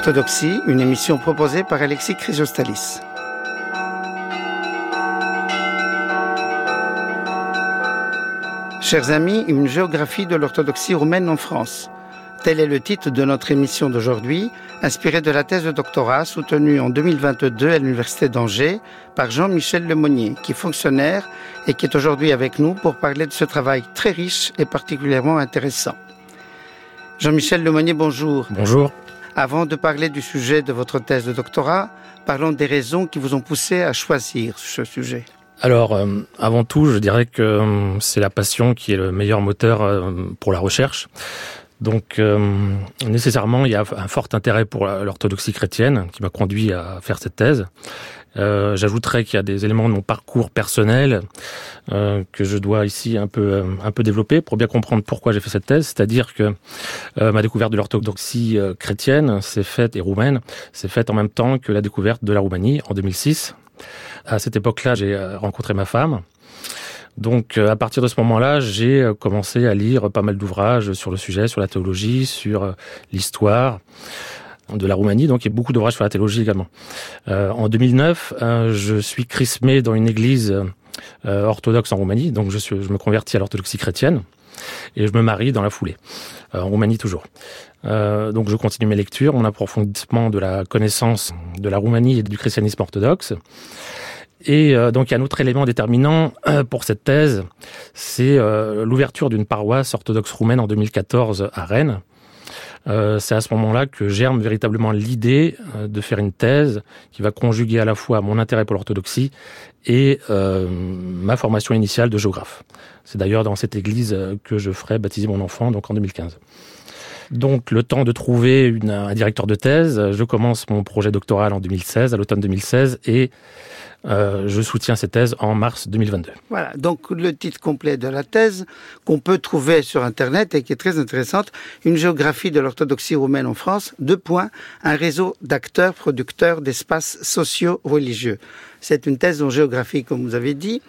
Orthodoxie, une émission proposée par Alexis Chrysostalis. Chers amis, une géographie de l'orthodoxie roumaine en France. Tel est le titre de notre émission d'aujourd'hui, inspirée de la thèse de doctorat soutenue en 2022 à l'Université d'Angers par Jean-Michel Lemonnier, qui est fonctionnaire et qui est aujourd'hui avec nous pour parler de ce travail très riche et particulièrement intéressant. Jean-Michel Lemonnier, bonjour. Bonjour. Avant de parler du sujet de votre thèse de doctorat, parlons des raisons qui vous ont poussé à choisir ce sujet. Alors, euh, avant tout, je dirais que euh, c'est la passion qui est le meilleur moteur euh, pour la recherche. Donc euh, nécessairement, il y a un fort intérêt pour l'orthodoxie chrétienne qui m'a conduit à faire cette thèse. Euh, J'ajouterais qu'il y a des éléments de mon parcours personnel euh, que je dois ici un peu euh, un peu développer pour bien comprendre pourquoi j'ai fait cette thèse. C'est-à-dire que euh, ma découverte de l'orthodoxie euh, chrétienne s'est faite et roumaine s'est faite en même temps que la découverte de la Roumanie en 2006. À cette époque-là, j'ai rencontré ma femme. Donc euh, à partir de ce moment-là, j'ai euh, commencé à lire pas mal d'ouvrages sur le sujet, sur la théologie, sur euh, l'histoire de la Roumanie, donc il y a beaucoup d'ouvrages sur la théologie également. Euh, en 2009, euh, je suis chrismé dans une église euh, orthodoxe en Roumanie, donc je, suis, je me convertis à l'orthodoxie chrétienne et je me marie dans la foulée, en Roumanie toujours. donc je continue mes lectures, mon approfondissement de la connaissance de la Roumanie et du christianisme orthodoxe. Et euh, donc il y a un autre élément déterminant euh, pour cette thèse, c'est euh, l'ouverture d'une paroisse orthodoxe roumaine en 2014 à Rennes. Euh, c'est à ce moment-là que germe véritablement l'idée euh, de faire une thèse qui va conjuguer à la fois mon intérêt pour l'orthodoxie et euh, ma formation initiale de géographe. C'est d'ailleurs dans cette église que je ferai baptiser mon enfant, donc en 2015. Donc le temps de trouver une, un directeur de thèse, je commence mon projet doctoral en 2016, à l'automne 2016, et euh, je soutiens cette thèse en mars 2022. Voilà, donc le titre complet de la thèse qu'on peut trouver sur Internet et qui est très intéressante, une géographie de l'orthodoxie roumaine en France, deux points, un réseau d'acteurs producteurs d'espaces sociaux religieux. C'est une thèse en géographie, comme vous avez dit.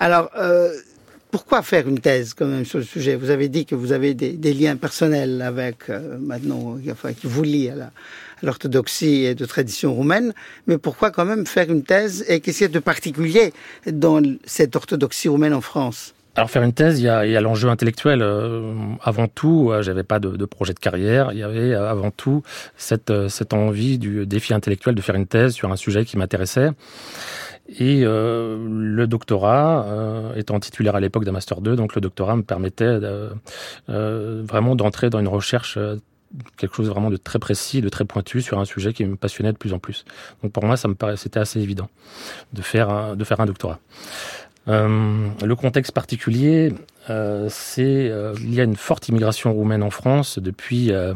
Alors, euh, pourquoi faire une thèse quand même sur le sujet? Vous avez dit que vous avez des, liens personnels avec, euh, maintenant, qui vous lient à l'orthodoxie et de tradition roumaine, mais pourquoi quand même faire une thèse? Et qu'est-ce qu'il y a de particulier dans cette orthodoxie roumaine en France? Alors faire une thèse, il y a, l'enjeu intellectuel. Euh, avant tout, euh, j'avais pas de, projet de carrière. Il y avait euh, avant tout cette envie du défi intellectuel de faire une thèse sur un sujet qui m'intéressait. Et euh, le doctorat, euh, étant titulaire à l'époque d'un master 2, donc le doctorat me permettait euh, vraiment d'entrer dans une recherche quelque chose vraiment de très précis, de très pointu sur un sujet qui me passionnait de plus en plus. Donc pour moi, ça me paraissait assez évident de faire de faire un doctorat. Euh, le contexte particulier, euh, c'est euh, il y a une forte immigration roumaine en France depuis euh,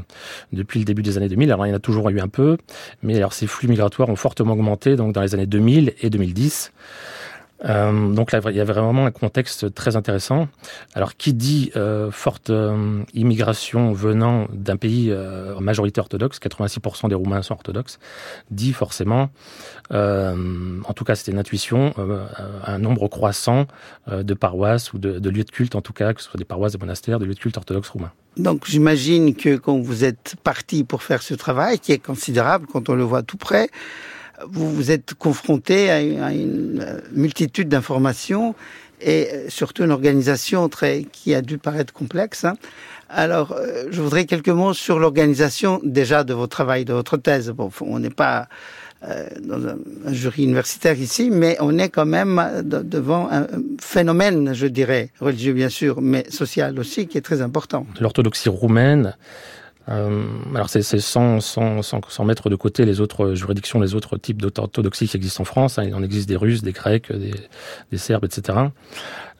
depuis le début des années 2000. Alors il y en a toujours eu un peu, mais alors ces flux migratoires ont fortement augmenté donc dans les années 2000 et 2010. Euh, donc là, il y avait vraiment un contexte très intéressant. Alors, qui dit euh, forte euh, immigration venant d'un pays euh, en majorité orthodoxe, 86% des Roumains sont orthodoxes, dit forcément, euh, en tout cas c'était une intuition, euh, un nombre croissant de paroisses ou de, de lieux de culte, en tout cas, que ce soit des paroisses, des monastères, des lieux de culte orthodoxes roumains. Donc j'imagine que quand vous êtes parti pour faire ce travail, qui est considérable quand on le voit tout près, vous vous êtes confronté à une, une multitude d'informations et surtout une organisation très qui a dû paraître complexe. Hein. Alors, euh, je voudrais quelques mots sur l'organisation déjà de votre travail, de votre thèse. Bon, on n'est pas euh, dans un, jury universitaire ici, mais on est quand même de, devant un phénomène, je dirais, religieux bien sûr, mais social aussi, qui est très important. L'orthodoxie roumaine euh, alors c'est sans, sans, sans, sans, mettre de côté les autres juridictions, les autres types d'orthodoxie qui existent en France. Hein. Il en existe des Russes, des Grecs, des, des Serbes, etc.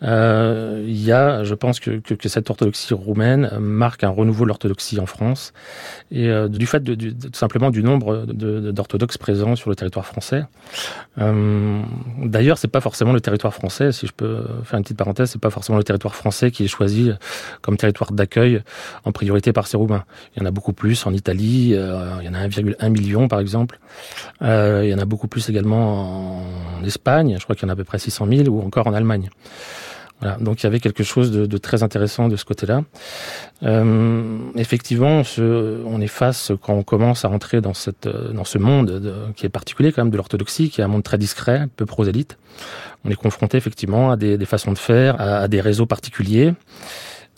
Euh, il y a, je pense que, que, que, cette orthodoxie roumaine marque un renouveau de l'orthodoxie en France et euh, du fait de, de, de, simplement du nombre d'orthodoxes présents sur le territoire français. Euh, D'ailleurs, c'est pas forcément le territoire français. Si je peux faire une petite parenthèse, c'est pas forcément le territoire français qui est choisi comme territoire d'accueil en priorité par ces Roumains. Il y en a beaucoup plus en Italie. Euh, il y en a 1,1 million par exemple. Euh, il y en a beaucoup plus également en Espagne. Je crois qu'il y en a à peu près 600 000 ou encore en Allemagne. Voilà, donc il y avait quelque chose de, de très intéressant de ce côté-là. Euh, effectivement, on, on est face quand on commence à rentrer dans cette dans ce monde de, qui est particulier quand même de l'orthodoxie, qui est un monde très discret, peu prosélyte. On est confronté effectivement à des, des façons de faire, à, des réseaux particuliers.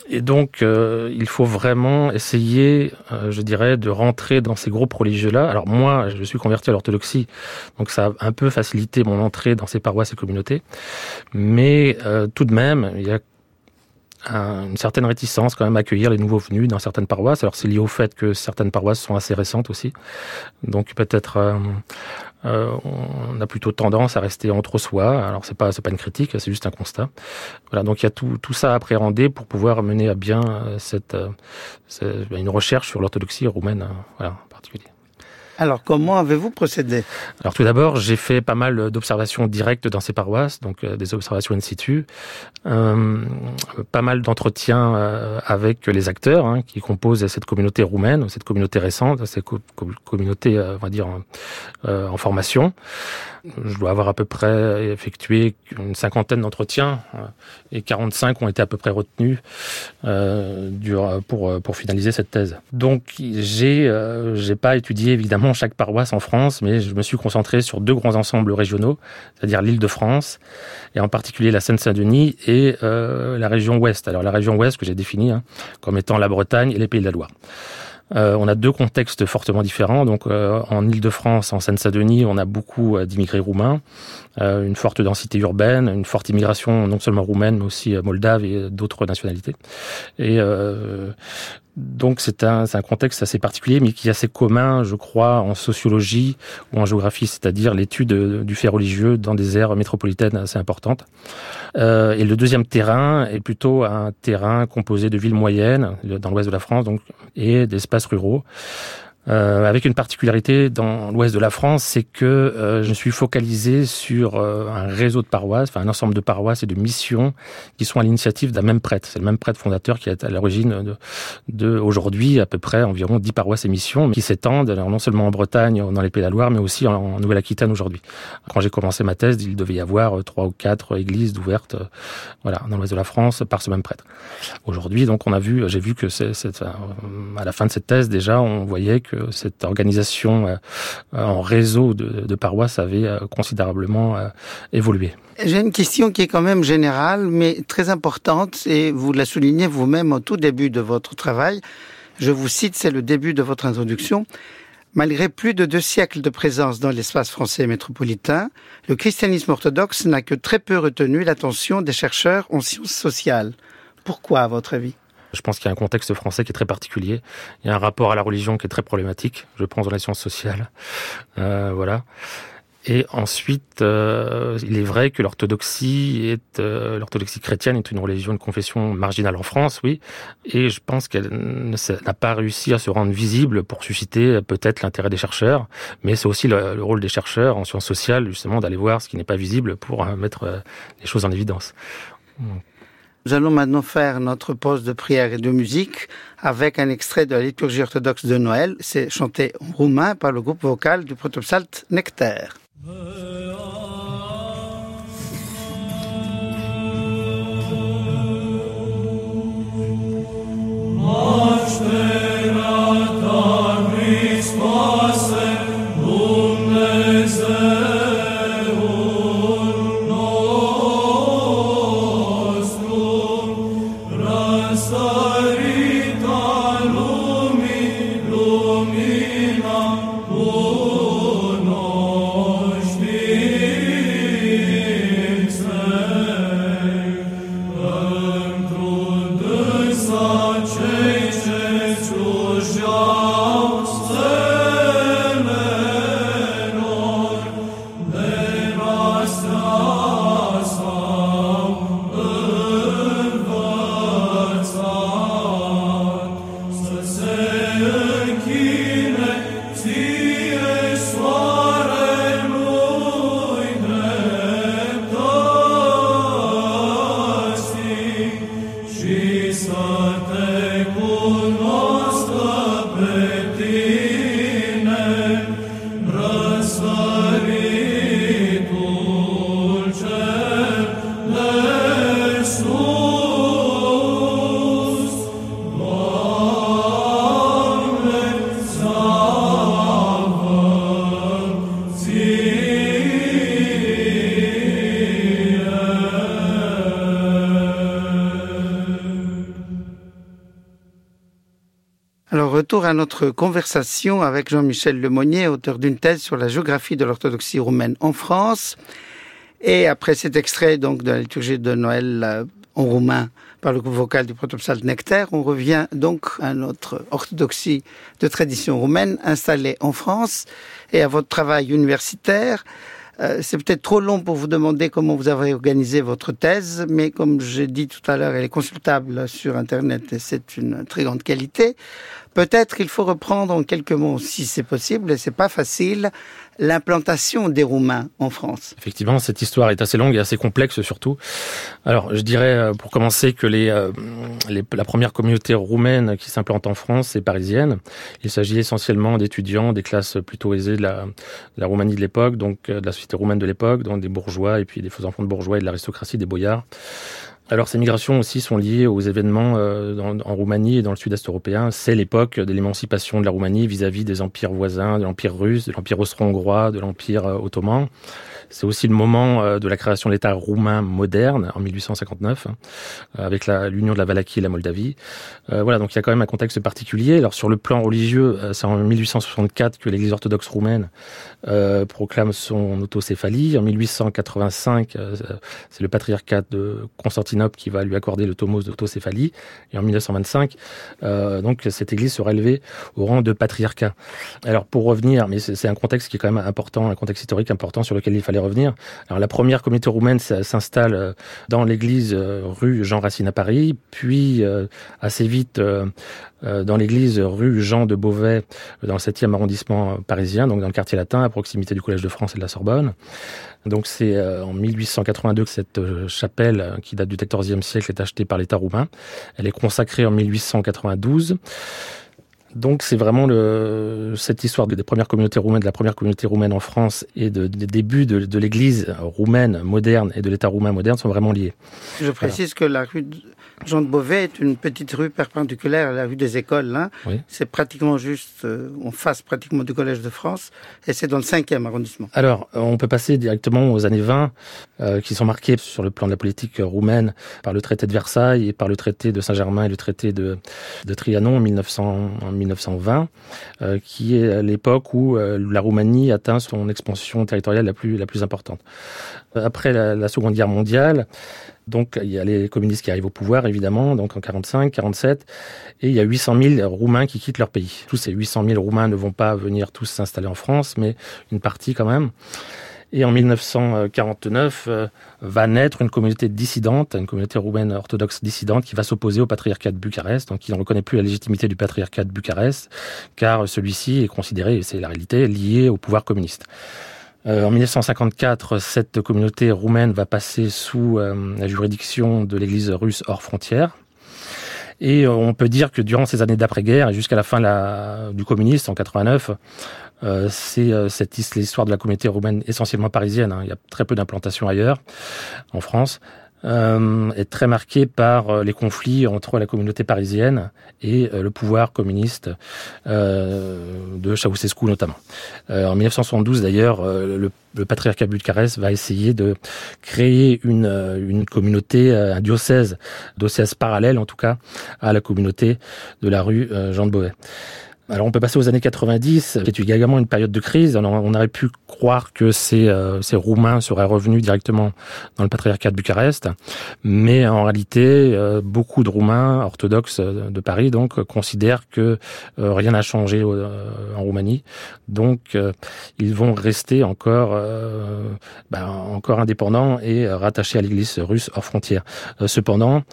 Et donc, euh, il faut vraiment essayer, euh, je dirais, de rentrer dans ces groupes religieux-là. Alors moi, je suis converti à l'orthodoxie, donc ça a un peu facilité mon entrée dans ces paroisses et communautés. Mais euh, tout de même, il y a un, une certaine réticence quand même à accueillir les nouveaux venus dans certaines paroisses. Alors c'est lié au fait que certaines paroisses sont assez récentes aussi. Donc peut-être euh, on a plutôt tendance à rester entre soi. Alors c'est pas c'est pas une critique, c'est juste un constat. Voilà, donc il y a tout, tout ça à appréhender pour pouvoir mener à bien euh, cette, euh, cette une recherche sur l'orthodoxie roumaine, voilà, en particulier. Alors, comment avez-vous procédé? Alors, tout d'abord, j'ai fait pas mal d'observations directes dans ces paroisses, donc euh, des observations in situ, euh, pas mal d'entretiens euh, avec les acteurs hein, qui composent cette communauté roumaine, cette communauté récente, cette co communauté, euh, on va dire, euh, en formation. Je dois avoir à peu près effectué une cinquantaine d'entretiens et 45 ont été à peu près retenus euh, pour, pour finaliser cette thèse. Donc, j'ai euh, j'ai pas étudié évidemment chaque paroisse en France, mais je me suis concentré sur deux grands ensembles régionaux, c'est-à-dire l'île de France, et en particulier la Seine-Saint-Denis et euh, la région ouest. Alors la région ouest que j'ai définie hein, comme étant la Bretagne et les Pays de la Loire. Euh, on a deux contextes fortement différents. Donc, euh, en Île-de-France, en Seine-Saint-Denis, on a beaucoup euh, d'immigrés roumains, une forte densité urbaine, une forte immigration non seulement roumaine, mais aussi moldave et d'autres nationalités. Donc c'est un, un contexte assez particulier, mais qui est assez commun, je crois, en sociologie ou en géographie, c'est-à-dire l'étude du fait religieux dans des aires métropolitaines assez importantes. Euh, et le deuxième terrain est plutôt un terrain composé de villes moyennes, dans l'ouest de la France, donc et d'espaces ruraux. Euh, avec une particularité dans l'ouest de la France, c'est que euh, je suis focalisé sur euh, un réseau de paroisses, enfin un ensemble de paroisses et de missions qui sont à l'initiative d'un même prêtre. C'est le même prêtre fondateur qui est à l'origine de, de aujourd'hui à peu près environ 10 paroisses et missions qui s'étendent non seulement en Bretagne, dans les Pays de la Loire, mais aussi en, Nouvelle-Aquitaine aujourd'hui. Quand j'ai commencé ma thèse, il devait y avoir trois ou quatre églises ouvertes, euh, voilà, dans l'ouest de la France par ce même prêtre. Aujourd'hui, donc, on a vu, j'ai vu que c'est à la fin de cette thèse déjà, on voyait que cette organisation euh, en réseau de, paroisses avait euh, considérablement euh, évolué. J'ai une question qui est quand même générale, mais très importante, et vous la soulignez vous-même au tout début de votre travail. Je vous cite, c'est le début de votre introduction. Malgré plus de deux siècles de présence dans l'espace français métropolitain, le christianisme orthodoxe n'a que très peu retenu l'attention des chercheurs en sciences sociales. Pourquoi, à votre avis? Je pense qu'il y a un contexte français qui est très particulier. Il y a un rapport à la religion qui est très problématique, je pense, dans les sciences sociales. Euh, voilà. Et ensuite, euh, il est vrai que l'orthodoxie est euh, l'orthodoxie chrétienne est une religion, une confession marginale en France, oui. Et je pense qu'elle n'a pas réussi à se rendre visible pour susciter peut-être l'intérêt des chercheurs. Mais c'est aussi le, le, rôle des chercheurs en sciences sociales, justement, d'aller voir ce qui n'est pas visible pour euh, mettre euh, les choses en évidence. Nous allons maintenant faire notre pause de prière et de musique avec un extrait de la liturgie orthodoxe de Noël. C'est chanté en roumain par le groupe vocal du protopsalt Nectaire. Retour à notre conversation avec Jean-Michel Lemonnier, auteur d'une thèse sur la géographie de l'orthodoxie roumaine en France. Et après cet extrait donc de la liturgie de Noël euh, en roumain par le groupe vocal du protopsal Nectaire, on revient donc à notre orthodoxie de tradition roumaine installée en France et à votre travail universitaire. Euh, c'est peut-être trop long pour vous demander comment vous avez organisé votre thèse, mais comme j'ai dit tout à l'heure, elle est consultable sur Internet et c'est une très grande qualité. Peut-être qu'il faut reprendre en quelques mots, si c'est possible, et c'est pas facile, l'implantation des Roumains en France. Effectivement, cette histoire est assez longue et assez complexe surtout. Alors, je dirais euh, pour commencer que euh, les la première communauté roumaine qui s'implante en France est parisienne. Il s'agit essentiellement d'étudiants des classes plutôt aisées de la, de la Roumanie de l'époque, donc euh, de la société roumaine de l'époque, donc des bourgeois et puis des faux enfants de bourgeois et de l'aristocratie des boyards. Alors ces migrations aussi sont liées aux événements euh, en Roumanie et dans le sud-est européen. C'est l'époque de l'émancipation de la Roumanie vis-à-vis des empires voisins, de l'empire russe, de l'empire austro-hongrois, de l'empire euh, ottoman. C'est aussi le moment euh, de la création de l'État roumain moderne en 1859, hein, avec l'union de la Valachie et la Moldavie. Euh, voilà, donc il y a quand même un contexte particulier. Alors sur le plan religieux, euh, c'est en 1864 que l'Église orthodoxe roumaine proclame son autocéphalie. En 1885, c'est le patriarcat de Constantinople qui va lui accorder le tomos d'autocéphalie. Et en 1925, donc cette Église sera élevée au rang de patriarcat. Alors pour revenir, mais c'est un contexte qui est quand même important, un contexte historique important sur lequel il fallait revenir. Alors la première communauté roumaine s'installe euh, dans l'église euh, rue Jean Racine à Paris, puis euh, assez vite dans l'église rue Jean de Beauvais dans le 7e arrondissement parisien, donc dans le quartier latin, à proximité du Collège de France et de la Sorbonne. Donc c'est en 1882 que cette chapelle, qui date du XIVe siècle, est achetée par l'État roumain. Elle est consacrée en 1892. Donc c'est vraiment le, cette histoire des premières communautés roumaines, de la première communauté roumaine en France et de, des débuts de, de l'Église roumaine moderne et de l'État roumain moderne sont vraiment liés. Je précise que la rue Jean de Beauvais est une petite rue perpendiculaire à la rue des Écoles. Hein. Oui. C'est pratiquement juste euh, en face pratiquement du Collège de France et c'est dans le 5e arrondissement. Alors, euh, on peut passer directement aux années 20 euh, qui sont marquées sur le plan de la politique roumaine par le traité de Versailles et par le traité de Saint-Germain et le traité de, de Trianon en, 1900, en 1920, euh, qui est l'époque où euh, la Roumanie atteint son expansion territoriale la plus, importante. Après la, la Seconde Guerre mondiale, donc il y a les communistes qui arrivent au pouvoir, évidemment, donc en 45, 47, et il y a 800 000 Roumains qui quittent leur pays. Tous ces 800 000 Roumains ne vont pas venir tous s'installer en France, mais une partie quand même. Et en 1949 euh, va naître une communauté dissidente, une communauté roumaine orthodoxe dissidente qui va s'opposer au patriarcat de Bucarest, donc qui ne reconnaît plus la légitimité du patriarcat de Bucarest, car celui-ci est considéré, et c'est la réalité, lié au pouvoir communiste. Euh, en 1954, cette communauté roumaine va passer sous euh, la juridiction de l'Église russe hors frontières. Et on peut dire que durant ces années d'après-guerre et jusqu'à la fin du communisme en 89, euh, c'est euh, cette l'histoire de la communauté roumaine essentiellement parisienne. Hein. Il y a très peu d'implantations ailleurs en France. Euh, est très marquée par euh, les conflits entre la communauté parisienne et le pouvoir communiste de Ceausescu notamment. en 1972 d'ailleurs, le, le, patriarcat Bucarest va essayer de créer une, une communauté, un diocèse, diocèse parallèle en tout cas à la communauté de la rue Jean de Beauvais. Alors on peut passer aux années 90, qui est également une période de crise. on aurait pu croire que ces, euh, ces Roumains seraient revenus directement dans le patriarcat de Bucarest, mais en réalité, euh, beaucoup de Roumains orthodoxes de Paris donc considèrent que euh, rien n'a changé en Roumanie, donc ils vont rester encore ben, encore indépendants et rattachés à l'Église russe hors frontières. cependant,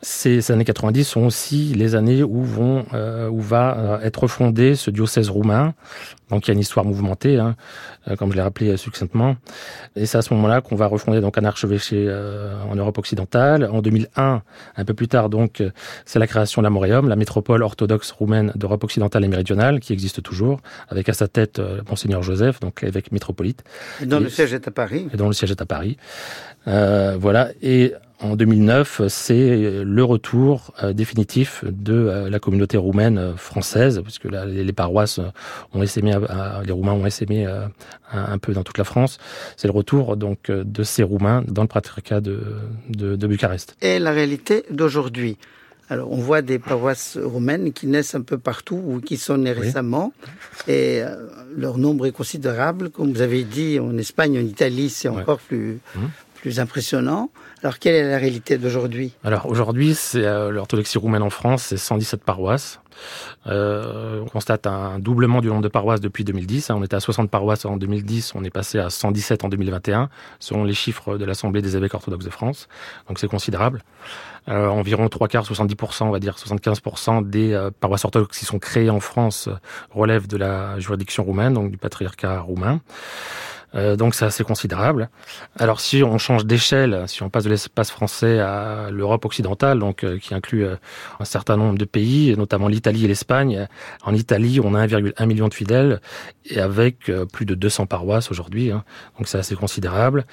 ces années 90 sont aussi les années où vont où va être fondé ce diocèse roumain. Donc il y a une histoire mouvementée, hein, euh, comme je l'ai rappelé succinctement. Et c'est à ce moment-là qu'on va refonder donc un archevêché euh, en Europe occidentale. En 2001, un peu plus tard, donc, c'est la création de la Moréum, la métropole orthodoxe roumaine d'Europe occidentale et méridionale, qui existe toujours, avec à sa tête euh, monseigneur Joseph, donc l'évêque métropolite. Et dont le siège est à Paris. Et dont le siège est à Paris. Euh, voilà. Et en 2009, c'est le retour euh, définitif de euh, la communauté roumaine française, puisque les, paroisses ont essaimé, les Roumains ont essaimé un, peu dans toute la France. C'est le retour donc de ces Roumains dans le patriarcat de, de, de Bucarest. Et la réalité d'aujourd'hui Alors, on voit des paroisses roumaines qui naissent un peu partout ou qui sont nées récemment, et euh, leur nombre est considérable. Comme vous avez dit, en Espagne, en Italie, c'est encore plus, mmh. Plus impressionnant. Alors, quelle est la réalité d'aujourd'hui? Alors, aujourd'hui, c'est euh, l'orthodoxie roumaine en France, c'est 117 paroisses. Euh, on constate un doublement du nombre de paroisses depuis 2010. On était à 60 paroisses en 2010, on est passé à 117 en 2021, selon les chiffres de l'Assemblée des évêques orthodoxes de France. Donc c'est considérable. Euh, environ 3 quarts, 70%, on va dire 75% des euh, paroisses orthodoxes qui sont créées en France relèvent de la juridiction roumaine, donc du patriarcat roumain. Euh, donc c'est assez considérable. Alors si on change d'échelle, si on passe de l'espace français à l'Europe occidentale, donc euh, qui inclut euh, un certain nombre de pays, notamment l'Italie et l'Espagne. En Italie, on a 1,1 million de fidèles et avec plus de 200 paroisses aujourd'hui. Hein. donc c'est assez considérable.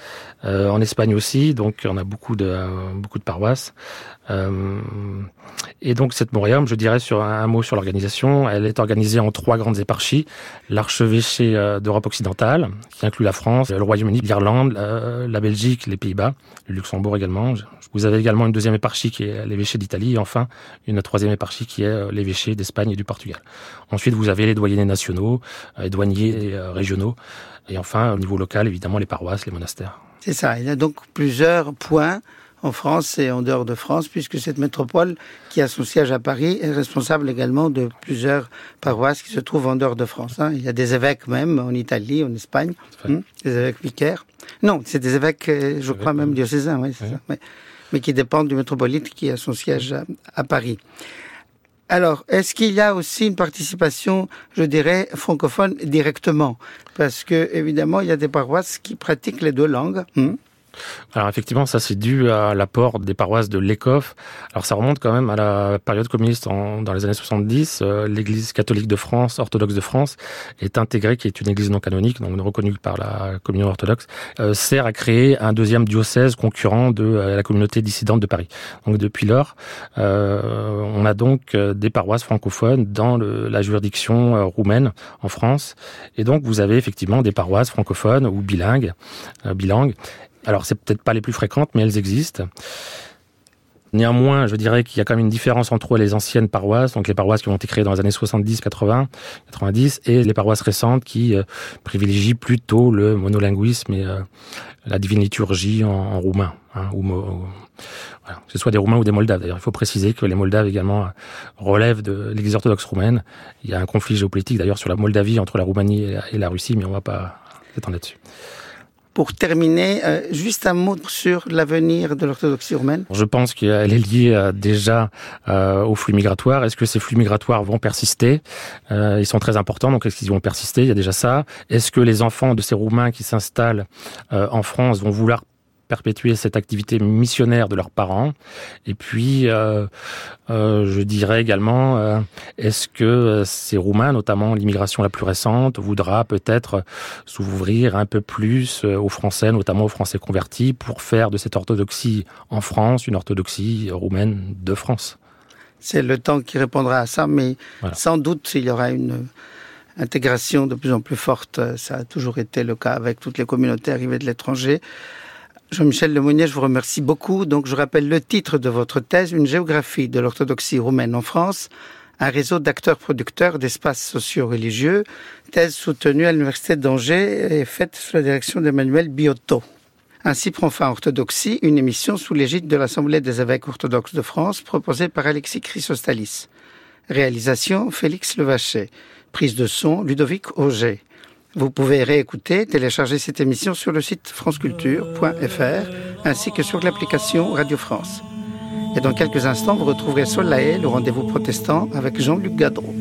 en Espagne aussi, donc on a beaucoup de beaucoup de paroisses. Et donc cette Moriam, je dirais sur un, mot sur l'organisation, elle est organisée en trois grandes éparchies l'archevêché d'Europe occidentale, qui inclut la France, le Royaume-Uni, l'Irlande, la, Belgique, les Pays-Bas, le Luxembourg également. Vous avez également une deuxième éparchie qui est l'évêché d'Italie et enfin une troisième éparchie qui est euh, l'évêché d'Espagne et du Portugal. Ensuite, vous avez les doyennés nationaux, euh, les douaniers euh, régionaux et enfin, au niveau local, évidemment, les paroisses, les monastères. C'est ça. Il y a donc plusieurs points en France et en dehors de France, puisque cette métropole qui a son siège à Paris est responsable également de plusieurs paroisses qui se trouvent en dehors de France. Hein. Il y a des évêques même en Italie, en Espagne, hein, des évêques vicaires. Non, c'est des évêques, euh, je crois même diocésains, oui, ça. Mais, qui dépendent du métropolite qui a son siège à, Paris. Alors, est-ce qu'il y a aussi une participation, je dirais, francophone directement? Parce que, évidemment, il y a des paroisses qui pratiquent les deux langues. Hein. Alors effectivement, ça c'est dû à l'apport des paroisses de l'ECOF. Alors ça remonte quand même à la période communiste dans les années 70. Euh, L'Église catholique de France, orthodoxe de France, est intégrée, qui est une église non canonique, donc reconnue par la communion orthodoxe, euh, sert à créer un deuxième diocèse concurrent de euh, la communauté dissidente de Paris. Donc depuis lors, on a donc des paroisses francophones dans la juridiction roumaine en France. Et donc vous avez effectivement des paroisses francophones ou bilingues, bilingues alors, c'est peut-être pas les plus fréquentes, mais elles existent. Néanmoins, je dirais qu'il y a quand même une différence entre les anciennes paroisses, donc les paroisses qui ont été créées dans les années 70, 80, 90, et les paroisses récentes qui euh, privilégient plutôt le monolinguisme et euh, la divine liturgie en, roumain. Hein, ou, voilà. Que ce soit des Roumains ou des Moldaves. D'ailleurs, il faut préciser que les Moldaves également euh, relèvent de l'Église orthodoxe roumaine. Il y a un conflit géopolitique d'ailleurs sur la Moldavie entre la Roumanie et la, et la Russie, mais on ne va pas s'étendre là-dessus. Pour terminer, euh, juste un mot sur l'avenir de l'orthodoxie roumaine. Je pense qu'elle est liée euh, déjà euh, aux flux migratoires. Est-ce que ces flux migratoires vont persister? Ils sont très importants, donc est-ce qu'ils vont persister? Il y a déjà ça. Est-ce que les enfants de ces Roumains qui s'installent en France vont vouloir perpétuer cette activité missionnaire de leurs parents. Et puis, euh, euh, je dirais également, euh, est-ce que ces Roumains, notamment l'immigration la plus récente, voudra peut-être s'ouvrir un peu plus aux Français, notamment aux Français convertis, pour faire de cette orthodoxie en France une orthodoxie roumaine de France? C'est le temps qui répondra à ça, mais sans doute il y aura une intégration de plus en plus forte. Ça a toujours été le cas avec toutes les communautés arrivées de l'étranger. Jean-Michel Lemonnier, je vous remercie beaucoup. Donc, je rappelle le titre de votre thèse, Une géographie de l'orthodoxie roumaine en France, un réseau d'acteurs-producteurs d'espaces sociaux-religieux, thèse soutenue à l'Université d'Angers et faite sous la direction d'Emmanuel Biotto. Ainsi prend fin Orthodoxie, une émission sous l'égide de l'Assemblée des évêques orthodoxes de France, proposée par Alexis Chrysostalis. Réalisation, Félix Levachet. Prise de son, Ludovic Auger. Vous pouvez réécouter, télécharger cette émission sur le site franceculture.fr ainsi que sur l'application Radio France. Et dans quelques instants, vous retrouverez Solae, le rendez-vous protestant, avec Jean-Luc Gadreau.